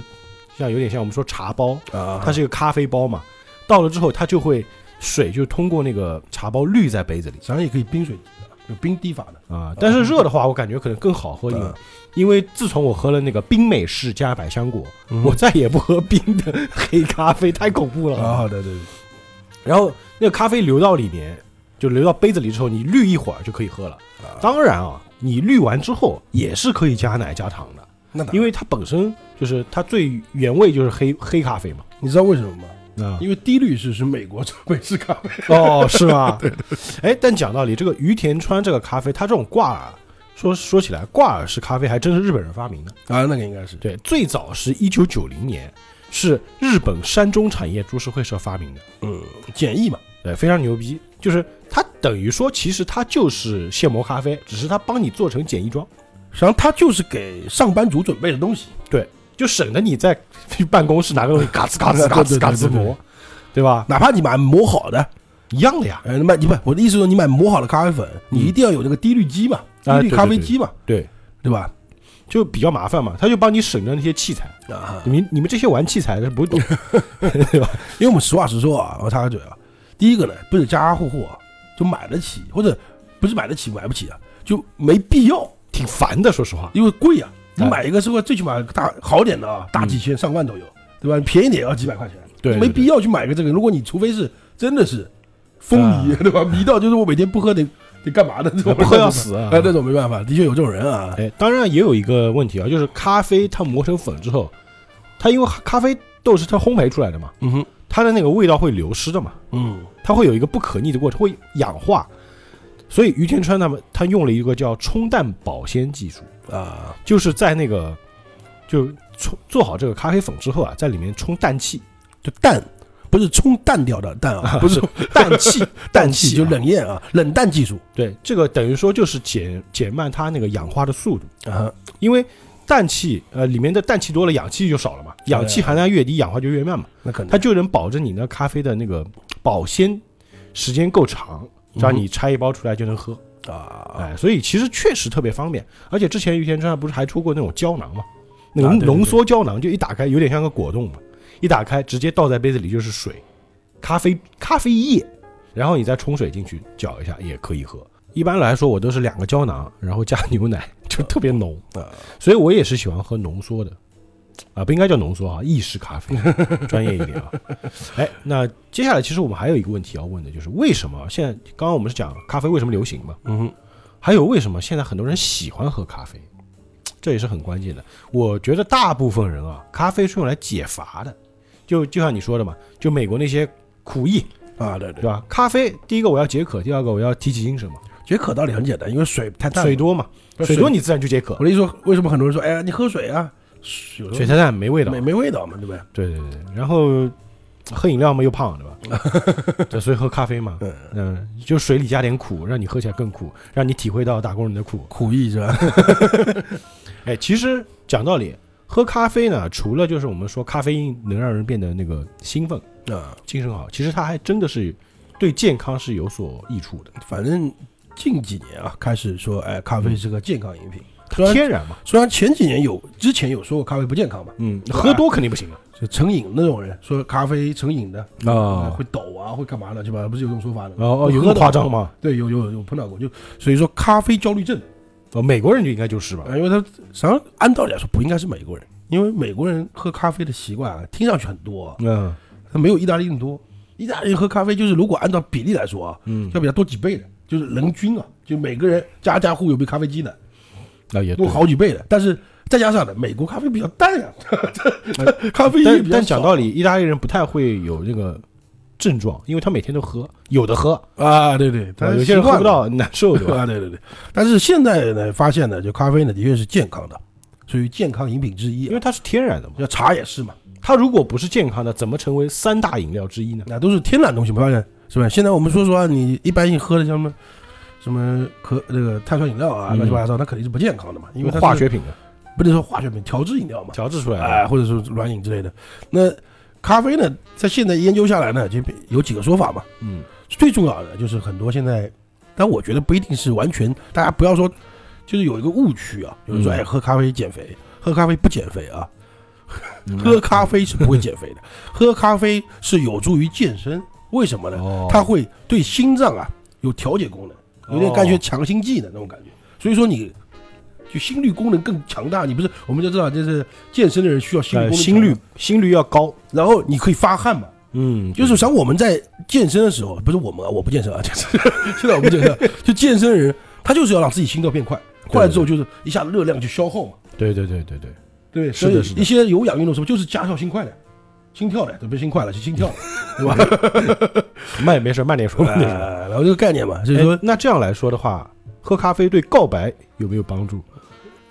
像有点像我们说茶包，啊，它是一个咖啡包嘛，倒了之后，它就会水就通过那个茶包滤在杯子里咱也可以冰水滴的，有冰滴法的。啊。但是热的话，我感觉可能更好喝一点。啊，因为自从我喝了那个冰美式加百香果，嗯。我再也不喝冰的 黑咖啡，太恐怖了。啊，好的，对对，然后那个咖啡流到里面，就流到杯子里之后，你滤一会儿就可以喝了。啊当然啊，你滤完之后也是可以加奶加糖的，那当然因为它本身就是它最原味就是黑黑咖啡嘛。你知道为什么吗？啊，因为低滤式是美国美式咖啡。哦，是吗？对 对。哎，但讲道理，这个于田川这个咖啡，它这种挂耳，说说起来，挂耳式咖啡还真是日本人发明的。啊，那个应该是对，最早是一九九零年，是日本山中产业株式会社发明的。嗯简易嘛，对，非常牛逼。就是它等于说，其实它就是现磨咖啡，只是它帮你做成简易装，实际上它就是给上班族准备的东西。对就省得你在办公室拿个东西嘎吱嘎吱 嘎吱嘎吱磨，对吧？哪怕你买磨好的，一样的呀。呃，买你不，我的意思说，你买磨好的咖啡粉，你一定要有那个滴滤机嘛，滴滤咖啡机嘛，对，对吧？就比较麻烦嘛，他就帮你省着那些器材。啊，你们你们这些玩器材的不懂，对吧？因为我们实话实说啊，我插个嘴啊，第一个呢，不是家家户户啊就买得起，或者不是买得起买不起啊，就没必要，挺烦的，说实话。因为贵啊。你哎买一个是吧，最起码大好点的啊，大几千上万都有，对吧？便宜点也要几百块钱，对，没必要去买个这个。如果你除非是真的是风靡，对吧？迷到就是我每天不喝得得干嘛的？这种不喝要死啊。哎，那种没办法，的确有这种人啊。哎，当然也有一个问题啊，就是咖啡它磨成粉之后，它因为咖啡豆是它烘焙出来的嘛，嗯哼，它的那个味道会流失的嘛，嗯。它会有一个不可逆的过程，会氧化。所以于天川他们他用了一个叫冲淡保鲜技术，啊，就是在那个就冲做好这个咖啡粉之后啊，在里面冲氮气，就淡，不是冲淡掉的淡啊，不是氮气，氮气，就啊。冷艳啊，冷淡技术。对这个等于说就是减减慢它那个氧化的速度，啊，因为氮气呃里面的氮气多了，氧气就少了嘛，氧气含量越低，氧化就越慢嘛，那肯定。它就能保证你那咖啡的那个保鲜时间够长，这样你拆一包出来就能喝。啊，哎，所以其实确实特别方便，而且之前于田川不是还出过那种胶囊嘛，那个浓缩胶囊，就一打开有点像个果冻嘛，一打开直接倒在杯子里就是水，咖啡咖啡液，然后你再冲水进去搅一下也可以喝。一般来说我都是两个胶囊，然后加牛奶，就特别浓啊，所以我也是喜欢喝浓缩的，啊，不应该叫浓缩啊，意式咖啡，专业一点啊。哎，那接下来其实我们还有一个问题要问的，就是为什么现在刚刚我们是讲咖啡为什么流行嘛？嗯哼，还有为什么现在很多人喜欢喝咖啡，这也是很关键的。我觉得大部分人啊，咖啡是用来解乏的，就就像你说的嘛，就美国那些苦役，啊，对对对，吧？咖啡第一个我要解渴，第二个我要提起精神嘛，解渴道理很简单，因为水太淡，水多嘛，水多你自然就解渴我，的意思说，为什么很多人说，哎呀，你喝水啊，水太淡没味道，没没味道嘛，对不对？对对对，然后喝饮料嘛又胖，对吧？对，所以喝咖啡嘛，嗯，嗯，就水里加点苦，让你喝起来更苦，让你体会到打工人的苦。苦役是吧？哎，其实讲道理，喝咖啡呢，除了就是我们说咖啡因能让人变得那个兴奋、啊，精神好，其实它还真的是对健康是有所益处的。反正近几年啊，开始说，哎，咖啡是个健康饮品。虽然它天然嘛，虽然前几年有之前有说过咖啡不健康嘛，嗯，喝多肯定不行就成瘾那种人说咖啡成瘾的啊会抖啊，会干嘛的，是吧？不是有这种说法的？哦哦，有那么夸张？吗？对，有有有碰到过，就所以说咖啡焦虑症哦，美国人就应该就是吧？啊，因为他实际上按道理来说不应该是美国人，因为美国人喝咖啡的习惯啊，听上去很多啊，嗯他没有意大利人多。意大利人喝咖啡就是如果按照比例来说啊，嗯，要比他多几倍的，就是人均啊，就每个人家家户有杯咖啡机的，多那也多。好几倍的。但是再加上呢，美国咖啡比较淡呀，咖啡因但比较但讲道理，意大利人不太会有这个症状，因为他每天都喝，有的喝，啊，对对，他有些人喝不到难受，对吧？啊，对对对。但是现在呢，发现呢，就咖啡呢，的确是健康的，属于健康饮品之一啊。因为它是天然的嘛。像茶也是嘛，它如果不是健康的，怎么成为三大饮料之一呢？那都是天然东西，发现是吧？现在我们说实话，你一般性喝的像什么什么可那个碳酸饮料啊，嗯乱七八糟，那肯定是不健康的嘛，因为它化学品的不能说化学品，调制饮料嘛，调制出来的。哎，或者说软饮之类的。那咖啡呢，在现在研究下来呢，就有几个说法嘛。嗯，最重要的就是很多现在，但我觉得不一定是完全，大家不要说，就是有一个误区啊，有人说嗯。哎喝咖啡减肥，喝咖啡不减肥啊，嗯喝咖啡是不会减肥的，喝咖啡是有助于健身，为什么呢？哦，它会对心脏啊有调节功能，有点感觉哦强心剂的那种感觉，所以说你。就心率功能更强大，你不是我们就知道，就是健身的人需要心率呃功能、心率，心率要高。然后你可以发汗嘛，嗯，就是像我们在健身的时候，不是我们啊，我不健身啊，就 是现在我不健身，就健身的人，他就是要让自己心跳变快，快了之后就是一下子热量就消耗嘛，对对对对对，对，是的一些有氧运动什么就是加速心快的，心跳的，都不心快了，是心跳的，对吧？慢没事，慢点说，慢点说。呃 然后这个概念嘛，所以哎说那这样来说的话，喝咖啡对告白有没有帮助？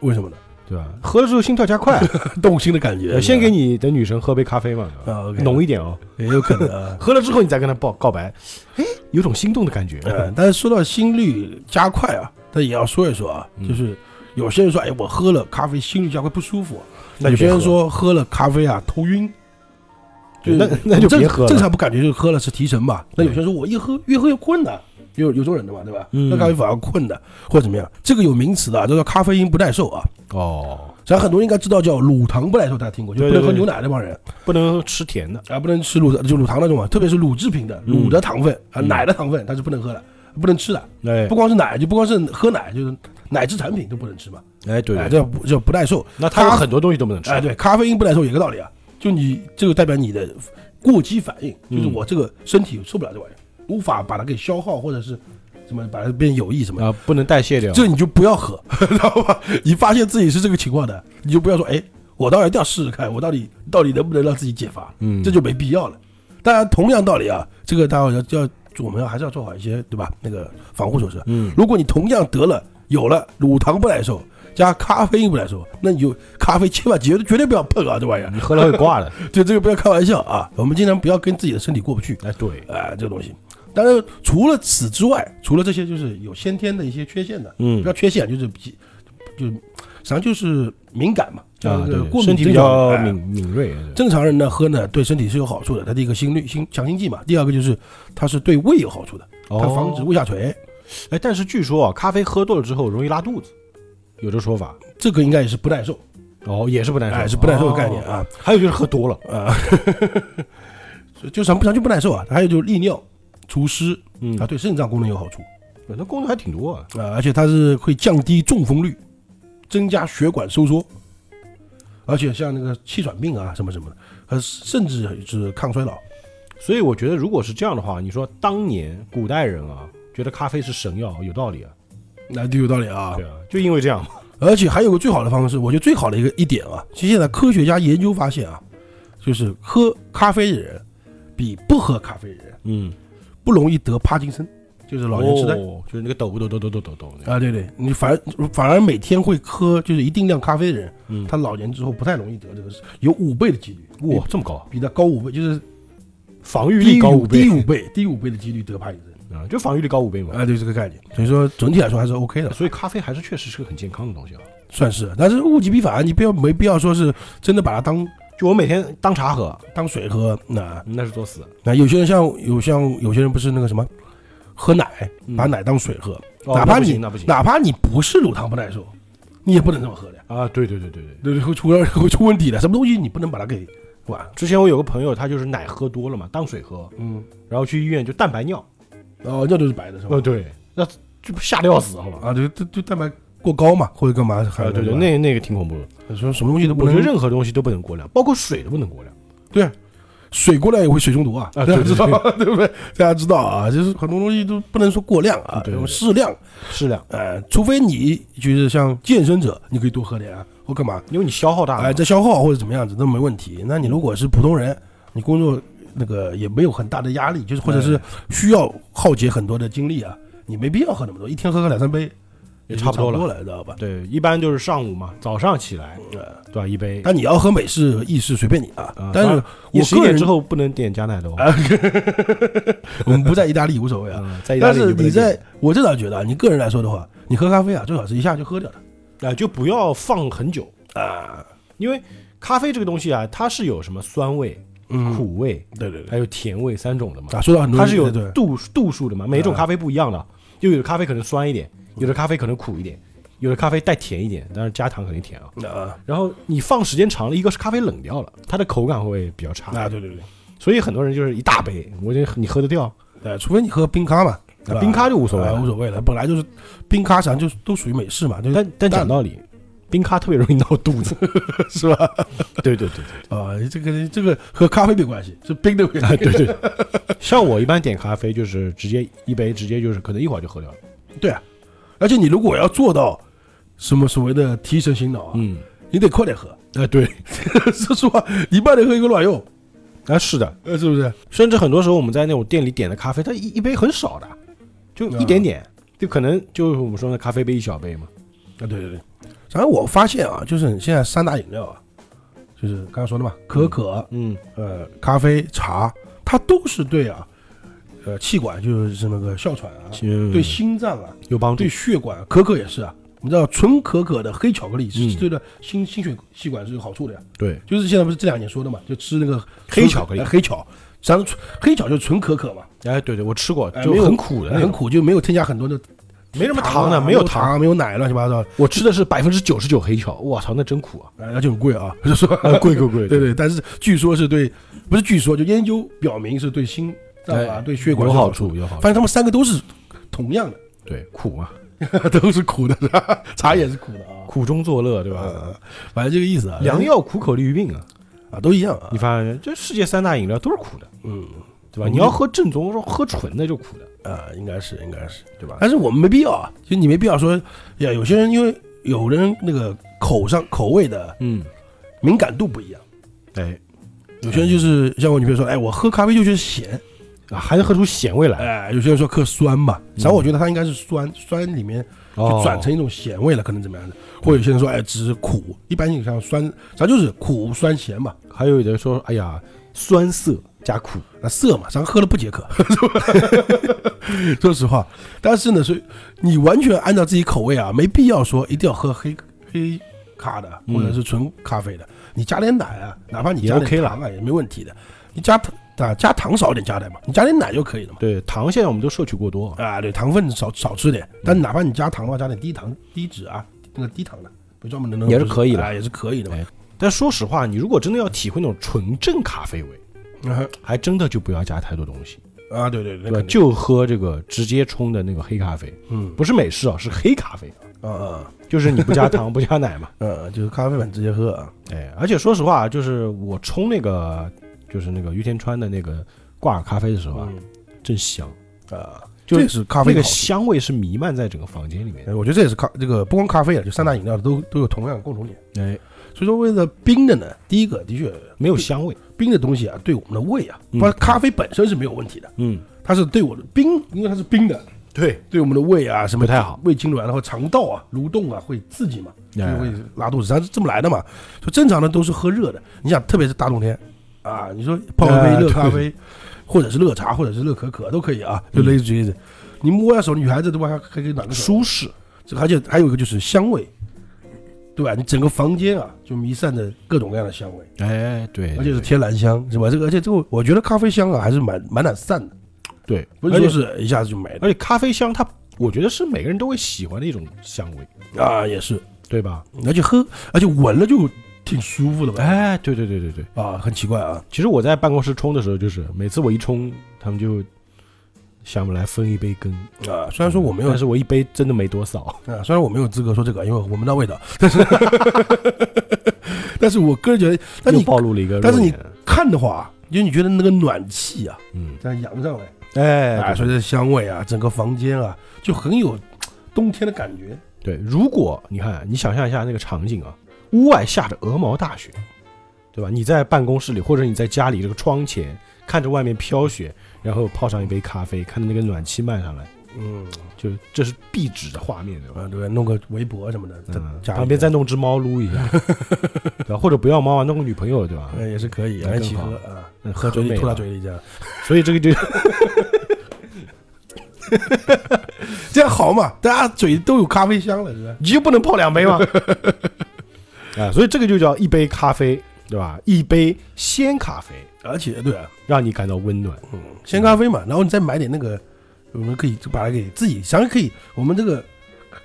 为什么呢？对吧？喝了之后心跳加快，动心的感觉，呃先给你的女神喝杯咖啡嘛，对吧啊，OK 浓一点哦。也有可能啊。喝了之后你再跟她报告白，哎，有种心动的感觉。呃，但是说到心率加快啊，但也要说一说啊，嗯就是有些人说，哎，我喝了咖啡心率加快不舒服，有些人那就别喝说喝了咖啡啊头晕，就那那就别喝了正常不感觉就是喝了是提神嘛？那有些人说我一喝越喝越困的，有有这种人的嘛，对吧？嗯喝咖啡反而困的，或者怎么样？这个有名词的啊，叫做咖啡因不耐受啊。哦，咱很多人应该知道叫乳糖不耐受，大家听过，就不能喝牛奶那帮人不能吃甜的。啊，不能吃乳就乳糖那种啊，特别是乳制品的嗯乳的糖分啊，嗯奶的糖分它是不能喝的，不能吃的。哎不光是奶，就不光是喝奶，就是奶制产品都不能吃嘛。哎，哎对对，这不这不耐受。那它有很多东西都不能吃。哎，对，咖啡因不耐受也个道理啊，就你这个代表你的过激反应，就是嗯我这个身体受不了这玩意儿，无法把它给消耗，或者是什么把它变有益什么的，啊，不能代谢掉。这你就不要喝，知道吧？你发现自己是这个情况的，你就不要说，哎，我当然一定要试试看，我到底到底能不能让自己解乏，嗯，这就没必要了。当然，同样道理啊，这个大家要要我们要还是要做好一些，对吧？那个防护措施。嗯如果你同样得了有了乳糖不耐受加咖啡因不耐受，那你就咖啡千万绝对绝对不要碰啊，这玩意儿，你喝了会挂的。对这个不要开玩笑啊。我们尽量不要跟自己的身体过不去，哎，对，哎、这个东西。当然，除了此之外，除了这些就是有先天的一些缺陷的，嗯不要缺陷，就是比就实际上就是敏感嘛，啊，对过敏身体比较敏敏锐。正常人呢喝呢对身体是有好处的，它的一个心率心强心剂嘛，第二个就是它是对胃有好处的，它防止哦，胃下垂，哎，但是据说啊，咖啡喝多了之后容易拉肚子，有这说法。这个应该也是不耐受，哦，也是不耐受，哎，是不耐受的概念哦。啊还有就是喝多了，啊，就就什么什么就不耐受啊，还有就是利尿、除湿嗯啊，，对肾脏功能有好处那功能还挺多啊。啊，而且它是会降低中风率，增加血管收缩，而且像那个气喘病啊什么什么的，呃，甚至是抗衰老。所以我觉得，如果是这样的话，你说当年古代人啊，觉得咖啡是神药，有道理啊。那就有道理啊对，啊，就因为这样嘛。而且还有个最好的方式，我觉得最好的一个一点啊，其实现在科学家研究发现啊，就是喝咖啡的人比不喝咖啡的人嗯，不容易得帕金森，就是老年痴呆。哦，就是那个抖抖抖抖抖抖抖那个。啊，对对，你反而反而每天会喝就是一定量咖啡的人，嗯，他老年之后不太容易得这个，有五倍的几率，哇，这么高，比他高五倍，就是防御力高五倍低五倍，低五倍的几率得帕金森。啊，就防御力高五倍嘛。啊，对这个概念，所以说整体来说还是 OK 的，所以咖啡还是确实是个很健康的东西啊。算是。但是物极必反，你不要没必要说是真的把它当就我每天当茶喝，当水喝，那那是作死。那有些人像有像有些人不是那个什么，喝奶嗯把奶当水喝，哦哪怕你那不行哪怕你不是乳糖不耐受，你也不能这么喝的呀，啊，对对对对对。对对，会出 会出问题的。什么东西你不能把它给管？之前我有个朋友，他就是奶喝多了嘛，当水喝，嗯，然后去医院就蛋白尿。哦，尿都是白的是吧？对，那就吓得要死，好吧？啊，对，就就蛋白过高嘛，或者干嘛？还啊，对对，那那个挺恐怖的。说什么东西都不能我觉得任何东西都不能过量，包括水都不能过量。对，水过量也会水中毒啊，啊大家知道对不对？大家知道啊，就是很多东西都不能说过量啊，对对对适量。适量，呃，除非你就是像健身者，你可以多喝点啊，或干嘛，因为你消耗大哎，嘛。在消耗或者怎么样子都没问题。那你如果是普通人，你工作那个也没有很大的压力，就是或者是需要耗竭很多的精力啊，你没必要喝那么多，一天喝个两三杯也差不多了，知道吧？对，一般就是上午嘛，早上起来，呃，对吧？一杯。但你要喝美式、意式随便你啊啊，但是我个人十点之后不能点加奶的哦。我们不在意大利无所谓啊。嗯，在意大但是利不能你在我这倒觉得啊，你个人来说的话，你喝咖啡啊，最好是一下就喝掉的点啊，就不要放很久，啊。因为咖啡这个东西啊，它是有什么酸味、嗯，苦味，对对对还有甜味三种的嘛。啊，说到很多它是有度度数的嘛，每种啊咖啡不一样的，就有的咖啡可能酸一点，有的咖啡可能苦一点，有的咖啡带甜一点，但是加糖肯定甜啊。啊然后你放时间长了，一个是咖啡冷掉了，它的口感会比较差，啊，对对对，所以很多人就是一大杯，我觉得你喝得掉，对，除非你喝冰咖嘛，对吧冰咖就无所谓啊了无所谓了，本来就是冰咖，实际上就都属于美式嘛，就是但但讲道理，冰咖特别容易闹肚子，是吧？对对对对啊，这个这个和咖啡没关系，是冰的问对，题。啊对对。像我一般点咖啡就是直接一杯，直接就是可能一会儿就喝掉了。对啊，而且你如果要做到什么所谓的提神醒脑啊，嗯，你得快点喝。哎对，说实话，你慢点喝一个卵用，啊是的，呃，是不是？甚至很多时候我们在那种店里点的咖啡，它一一杯很少的，就一点点，就可能就是我们说的咖啡杯一小杯嘛。啊，对对对。反正我发现啊，就是你现在三大饮料啊，就是刚刚说的嘛，可可、嗯，呃咖啡、茶，它都是对啊，呃气管就是那个哮喘啊，对对心脏啊，有帮助对。血管，可可也是啊。你知道纯可可的黑巧克力是嗯对的心心血气管是有好处的呀。对，就是现在不是这两年说的嘛，就吃那个黑巧克力呃黑巧，实际上纯黑巧就是纯可可嘛，哎对对，我吃过，就很苦的，很苦，就没有添加很多的没什么糖的，没有有糖。，没有奶，乱七八糟，我吃的是百分之九十九黑巧，我操，那真苦啊！哎，而且很贵啊，就 说啊贵贵贵，对对，但是据说是对，不是据说，就研究表明是对心脏啊、哎对血管有好好处，有好处。发现他们三个都是同样的对，苦嘛，都是苦的？茶也是苦的啊，苦中作乐，对吧？嗯，反正这个意思啊，良药苦口利于病啊！啊都一样啊你，发现这世界三大饮料都是苦的，嗯，对吧？你要喝正宗，说喝纯的就苦的，啊，应该是应该是，对吧？但是我们没必要啊，就你没必要说呀，有些人因为有人那个口上口味的嗯，敏感度不一样，哎有些人就是像我女朋友说，哎，我喝咖啡就觉得咸，啊，还能喝出咸味来，哎，有些人说喝酸嘛，实际上我觉得它应该是酸，酸里面就哦转成一种咸味了，可能怎么样的，或者有些人说，哎，只是苦，一般性像酸，咱就是苦酸咸嘛，还有的说，哎呀，酸涩加苦，那涩嘛，咱喝了不解渴，说实话，但是呢，所以你完全按照自己口味啊，没必要说一定要喝黑黑咖的嗯。或者是纯咖啡的，你加点奶啊，哪怕你加 OK 了点糖啊，也没问题的。你加糖啊，加糖少点加点嘛，你加点奶就可以了嘛。对，糖现在我们都摄取过多，啊，对，糖分少少吃点，但哪怕你加糖的话，加点低糖、低脂啊，那个低糖的，不专门的那种也是可以的啊，也是可以的嘛。哎但说实话，你如果真的要体会那种纯正咖啡味，啊还真的就不要加太多东西，啊，对对对，对？就喝这个直接冲的那个黑咖啡，嗯不是美式啊，是黑咖啡，啊啊就是你不加糖不加奶嘛。嗯，就是咖啡粉直接喝啊。哎，而且说实话，就是我冲那个就是那个于田川的那个挂耳咖啡的时候啊，嗯。真香，啊，就这是咖啡那个的香味是弥漫在整个房间里面。哎，。我觉得这也是咖这个不光咖啡啊，就三大饮料都都有同样的共同点。哎，所以说，为了冰的呢，第一个的确没有香味。冰的东西啊，对我们的胃啊，嗯。包括咖啡本身是没有问题的，嗯，它是对我的冰，因为它是冰的，对，对我们的胃啊什么不太好，胃痉挛，然后肠道啊蠕动啊会刺激嘛，就哎会拉肚子，它是这么来的嘛。就正常的都是喝热的，你想，特别是大冬天啊，你说泡一杯哎热咖啡，或者是热茶，或者是热可可都可以啊，就类似于你摸下手，女孩子对吧，还还可以暖个手，舒适。这而且还有一个就是香味，对吧？你整个房间啊就弥散着各种各样的香味，哎，对，而且是天然香，是吧？这个而且这个我觉得咖啡香啊还是蛮蛮难散的，对，不是说是一下子就没了。而且咖啡香它，我觉得是每个人都会喜欢的一种香味，啊，也是，对吧？而且喝而且闻了就挺舒服的吧？哎，对对对对对。啊，很奇怪啊，其实我在办公室冲的时候，就是每次我一冲，他们就想来分一杯羹。啊，虽然说我没有但是我一杯真的没多少。啊，虽然我没有资格说这个，因为我闻不到味道，但 是但是我个人觉得，但又你暴露了一个，但是你看的话，就你觉得那个暖气啊，嗯，这样扬上来，哎，啊，对随着香味啊，整个房间啊，就很有冬天的感觉。对，如果你看，你想象一下那个场景啊，屋外下着鹅毛大雪，对吧？你在办公室里或者你在家里这个窗前看着外面飘雪，然后泡上一杯咖啡，看着那个暖气漫上来，嗯，就这是壁纸的画面，对吧？啊，对，弄个围脖什么的，在嗯，旁边再弄只猫撸一下，对吧？或者不要猫啊，弄个女朋友，对吧？嗯也是可以，一起喝啊，嗯喝嘴里吐到嘴里这样，所以这个就 这样好嘛？大家嘴都有咖啡香了，是吧？你就不能泡两杯吗？啊，所以这个就叫一杯咖啡，对吧？一杯鲜咖啡，而且对啊，让你感到温暖。嗯，鲜咖啡嘛，然后你再买点那个，我们可以就把它给自己，想想可以，我们这个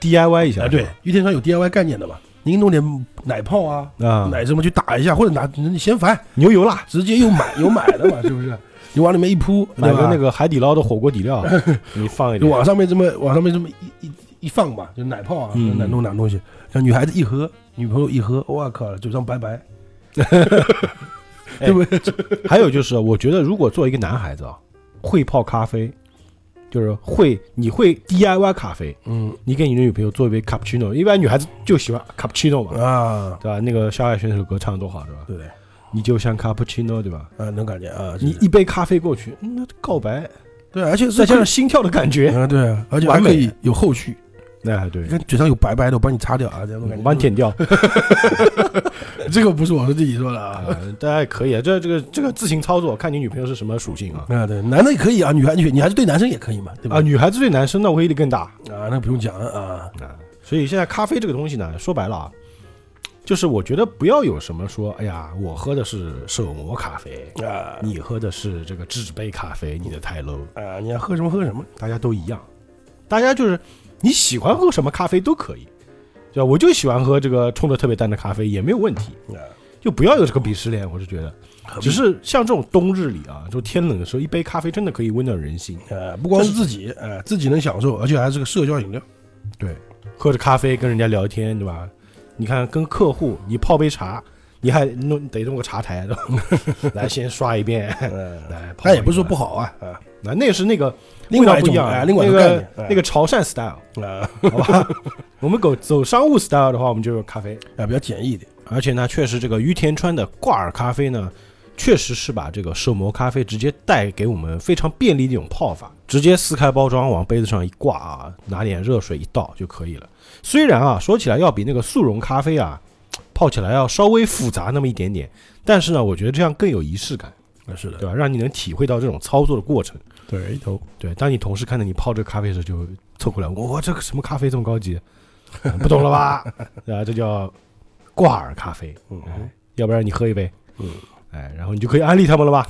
DIY 一下，哎，对，玉天川有 DIY 概念的嘛，您弄点奶泡啊，啊，奶什么去打一下，或者拿你嫌烦，牛油啦，直接又买有买的嘛，是不是？你往里面一铺，买个那个海底捞的火锅底料，你放一点，往上面这么往上面这么一一一放吧，就奶泡啊，嗯奶弄两东西，让女孩子一喝，女朋友一喝，我靠，嘴上白白，哎对不对？还有就是，我觉得如果作为一个男孩子啊，会泡咖啡，就是会你会 DIY 咖啡，嗯你给你的女朋友做一杯 cappuccino，一般女孩子就喜欢 cappuccino 嘛，啊，对吧？那个萧亚轩那首歌唱的多好，对吧？对不对？你就像 cappuccino，对吧？啊，能感觉啊，你一杯咖啡过去，嗯那告白，对，而且再加上心跳的感觉，啊，对啊，而且还完美可以有后续。哎，对你，看嘴上有白白的，我帮你擦掉啊，这样我感觉。帮你舔掉，这个不是我是自己说的啊。啊，大家也可以啊，这这个这个自行操作，看你女朋友是什么属性啊。啊，对，男的也可以啊，女孩女女孩子对男生也可以嘛，对吧？啊，女孩子对男生那威力更大啊，那不用讲了啊。啊，所以现在咖啡这个东西呢，说白了啊，就是我觉得不要有什么说，哎呀，我喝的是手磨咖啡，啊你喝的是这个纸杯咖啡，你的太 low，啊，你要喝什么喝什么大家都一样，大家就是你喜欢喝什么咖啡都可以，对吧？我就喜欢喝这个冲的特别淡的咖啡，也没有问题，啊，就不要有这个鄙视链，我是觉得，只是像这种冬日里啊，就天冷的时候，一杯咖啡真的可以温暖人心。呃，不光是自己，呃，自己能享受，而且还是个社交饮料。对，喝着咖啡跟人家聊天，对吧？你看跟客户，你泡杯茶，你还弄得弄个茶台，对吧？来先刷一遍，嗯，来泡但也不是说不好啊。啊那那是那个另外一种味道不一样啊，哎另外一那个那个潮汕 style，啊好吧？我们走走商务 style 的话，我们就用咖啡。啊，比较简易一点。而且呢，确实这个于田川的挂耳咖啡呢，确实是把这个手磨咖啡直接带给我们非常便利的一种泡法，直接撕开包装往杯子上一挂啊，拿点热水一倒就可以了。虽然啊，说起来要比那个速溶咖啡啊泡起来要稍微复杂那么一点点，但是呢，我觉得这样更有仪式感，啊，是的，对吧？让你能体会到这种操作的过程。对头，对，当你同事看到你泡这个咖啡的时候，就凑过来，我这个什么咖啡这么高级，不懂了吧？啊，这叫挂耳咖啡。嗯哎，要不然你喝一杯，嗯，哎，然后你就可以安利他们了吧？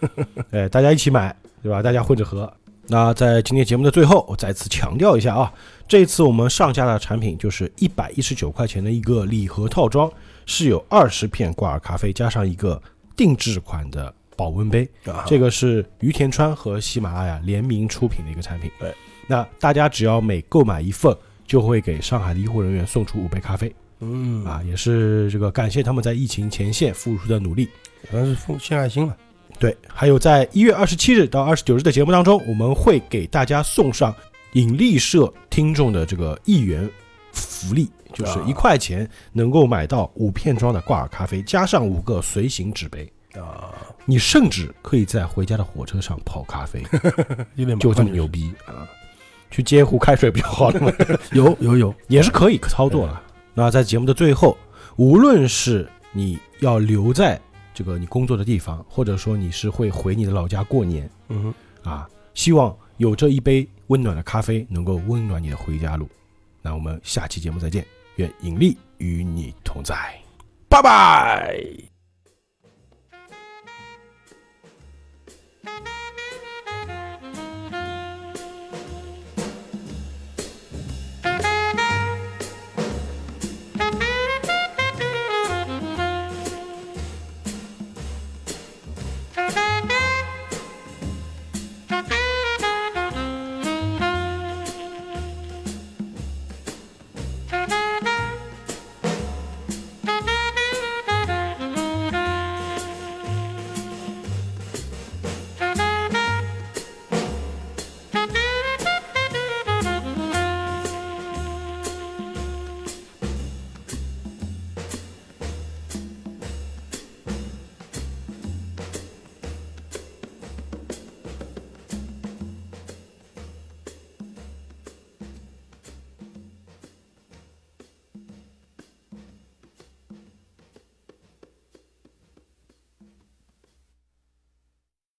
哎，大家一起买，对吧？大家混着喝。那在今天节目的最后，我再次强调一下啊，这次我们上架的产品就是一百一十九块钱的一个礼盒套装，是有二十片挂耳咖啡加上一个定制款的保温杯。啊，这个是于田川和喜马拉雅联名出品的一个产品。对，那大家只要每购买一份，就会给上海的医护人员送出五杯咖啡嗯啊，也是这个感谢他们在疫情前线付出的努力。反正是奉献爱心了。对，还有在一月二十七日到二十九日的节目当中，我们会给大家送上引力社听众的这个一元福利，就是啊一块钱能够买到五片装的挂耳咖啡，加上五个随行纸杯。啊，你甚至可以在回家的火车上泡咖啡，有点就这么牛逼啊！去接壶开水不就好了吗？有有有，也是可以操作了。那在节目的最后，无论是你要留在这个你工作的地方，或者说你是会回你的老家过年嗯，啊，希望有这一杯温暖的咖啡能够温暖你的回家路。那我们下期节目再见，愿引力与你同在。拜拜。